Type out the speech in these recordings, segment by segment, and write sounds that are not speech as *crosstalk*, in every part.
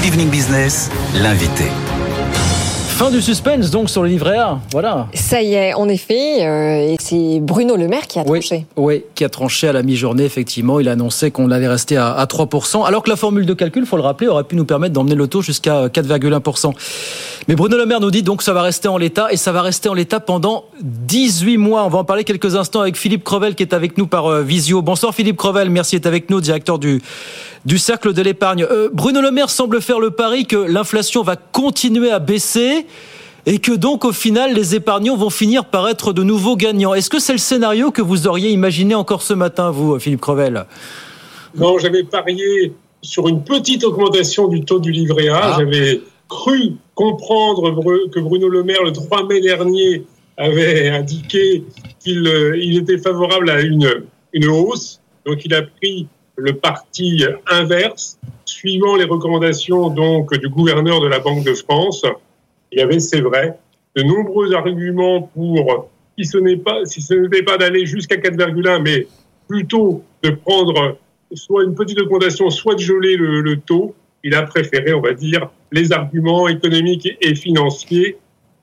Good Evening Business, l'invité. Fin du suspense donc sur le livret A, voilà. Ça y est, en effet, euh, et c'est Bruno Le Maire qui a tranché. Oui, qui a tranché à la mi-journée, effectivement. Il a annoncé qu'on allait rester à, à 3%, alors que la formule de calcul, faut le rappeler, aurait pu nous permettre d'emmener le taux jusqu'à 4,1%. Mais Bruno Le Maire nous dit donc que ça va rester en l'état, et ça va rester en l'état pendant 18 mois. On va en parler quelques instants avec Philippe Crevel, qui est avec nous par euh, visio. Bonsoir Philippe Crevel, merci d'être avec nous, directeur du, du Cercle de l'épargne. Euh, Bruno Le Maire semble faire le pari que l'inflation va continuer à baisser et que donc au final les épargnants vont finir par être de nouveaux gagnants. Est-ce que c'est le scénario que vous auriez imaginé encore ce matin, vous, Philippe Crevel? Non, j'avais parié sur une petite augmentation du taux du livret A. Ah. J'avais cru comprendre que Bruno Le Maire, le 3 mai dernier, avait indiqué qu'il euh, il était favorable à une, une hausse. Donc il a pris le parti inverse, suivant les recommandations donc du gouverneur de la Banque de France. Il y avait, c'est vrai, de nombreux arguments pour, si ce n'est pas, si ce n'était pas d'aller jusqu'à 4,1, mais plutôt de prendre soit une petite augmentation, soit de geler le, le taux. Il a préféré, on va dire, les arguments économiques et financiers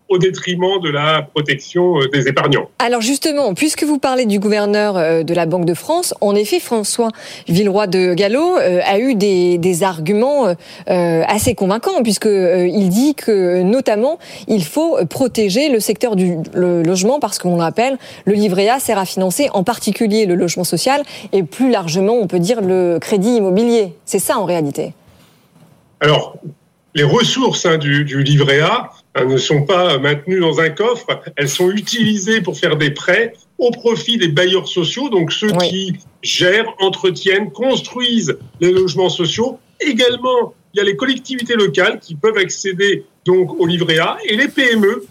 au détriment de la protection euh, des épargnants. Alors justement, puisque vous parlez du gouverneur euh, de la Banque de France, en effet, François Villeroy de Gallo euh, a eu des, des arguments assez convaincants, puisque il dit que notamment il faut protéger le secteur du le logement, parce qu'on le rappelle, le livret A sert à financer en particulier le logement social et plus largement, on peut dire, le crédit immobilier. C'est ça en réalité? Alors, les ressources hein, du, du, livret A hein, ne sont pas maintenues dans un coffre, elles sont utilisées pour faire des prêts au profit des bailleurs sociaux, donc ceux oui. qui gèrent, entretiennent, construisent les logements sociaux. Également, il y a les collectivités locales qui peuvent accéder donc au livret A et les PME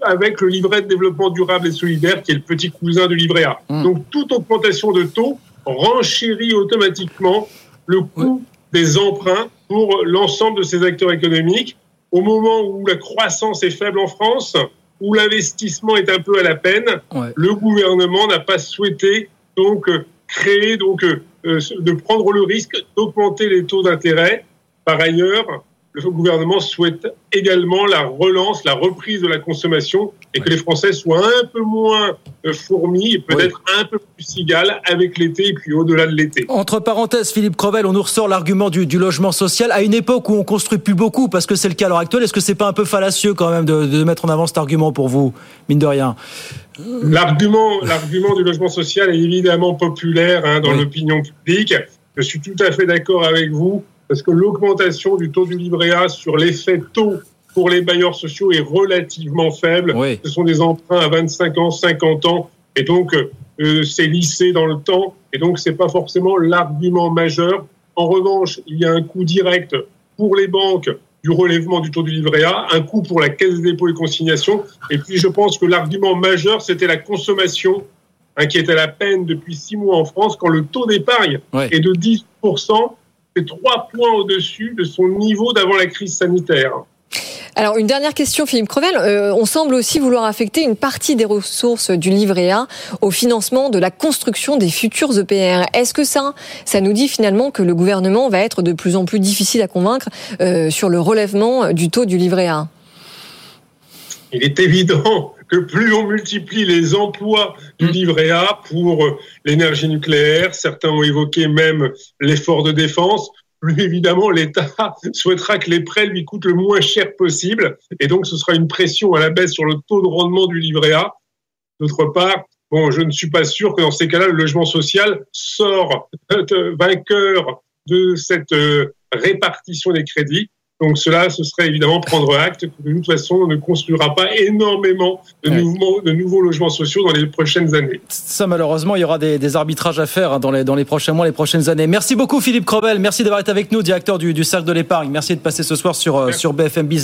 avec le livret de développement durable et solidaire qui est le petit cousin du livret A. Mmh. Donc toute augmentation de taux renchérit automatiquement le coût oui. Des emprunts pour l'ensemble de ces acteurs économiques au moment où la croissance est faible en France, où l'investissement est un peu à la peine, ouais. le gouvernement n'a pas souhaité donc créer donc euh, de prendre le risque d'augmenter les taux d'intérêt. Par ailleurs, le gouvernement souhaite également la relance, la reprise de la consommation et que les Français soient un peu moins fourmis et peut-être oui. un peu plus cigales avec l'été et puis au-delà de l'été. Entre parenthèses, Philippe Crevel, on nous ressort l'argument du, du, logement social à une époque où on construit plus beaucoup parce que c'est le cas à l'heure actuelle. Est-ce que c'est pas un peu fallacieux quand même de, de, mettre en avant cet argument pour vous, mine de rien? L'argument, l'argument du logement social est évidemment populaire hein, dans oui. l'opinion publique. Je suis tout à fait d'accord avec vous parce que l'augmentation du taux du livret A sur l'effet taux pour les bailleurs sociaux est relativement faible. Oui. Ce sont des emprunts à 25 ans, 50 ans, et donc euh, c'est lissé dans le temps, et donc c'est pas forcément l'argument majeur. En revanche, il y a un coût direct pour les banques du relèvement du taux du livret A, un coût pour la caisse des dépôts et consignations, et puis je pense que l'argument majeur, c'était la consommation, hein, qui est à la peine depuis six mois en France, quand le taux d'épargne oui. est de 10%, c'est trois points au-dessus de son niveau d'avant la crise sanitaire. Alors une dernière question, Philippe Crevel. Euh, on semble aussi vouloir affecter une partie des ressources du livret A au financement de la construction des futurs EPR. Est-ce que ça, ça nous dit finalement que le gouvernement va être de plus en plus difficile à convaincre euh, sur le relèvement du taux du livret A? Il est évident que plus on multiplie les emplois du livret A pour l'énergie nucléaire, certains ont évoqué même l'effort de défense, plus évidemment l'État *laughs* souhaitera que les prêts lui coûtent le moins cher possible, et donc ce sera une pression à la baisse sur le taux de rendement du livret A. D'autre part, bon, je ne suis pas sûr que dans ces cas-là, le logement social sort *laughs* vainqueur de cette répartition des crédits. Donc cela, ce serait évidemment prendre acte que de toute façon, on ne construira pas énormément de, ouais. nouveaux, de nouveaux logements sociaux dans les prochaines années. Ça, malheureusement, il y aura des, des arbitrages à faire dans les, dans les prochains mois, les prochaines années. Merci beaucoup, Philippe Crobel. Merci d'avoir été avec nous, directeur du, du Cercle de l'épargne. Merci de passer ce soir sur, sur BFM Business.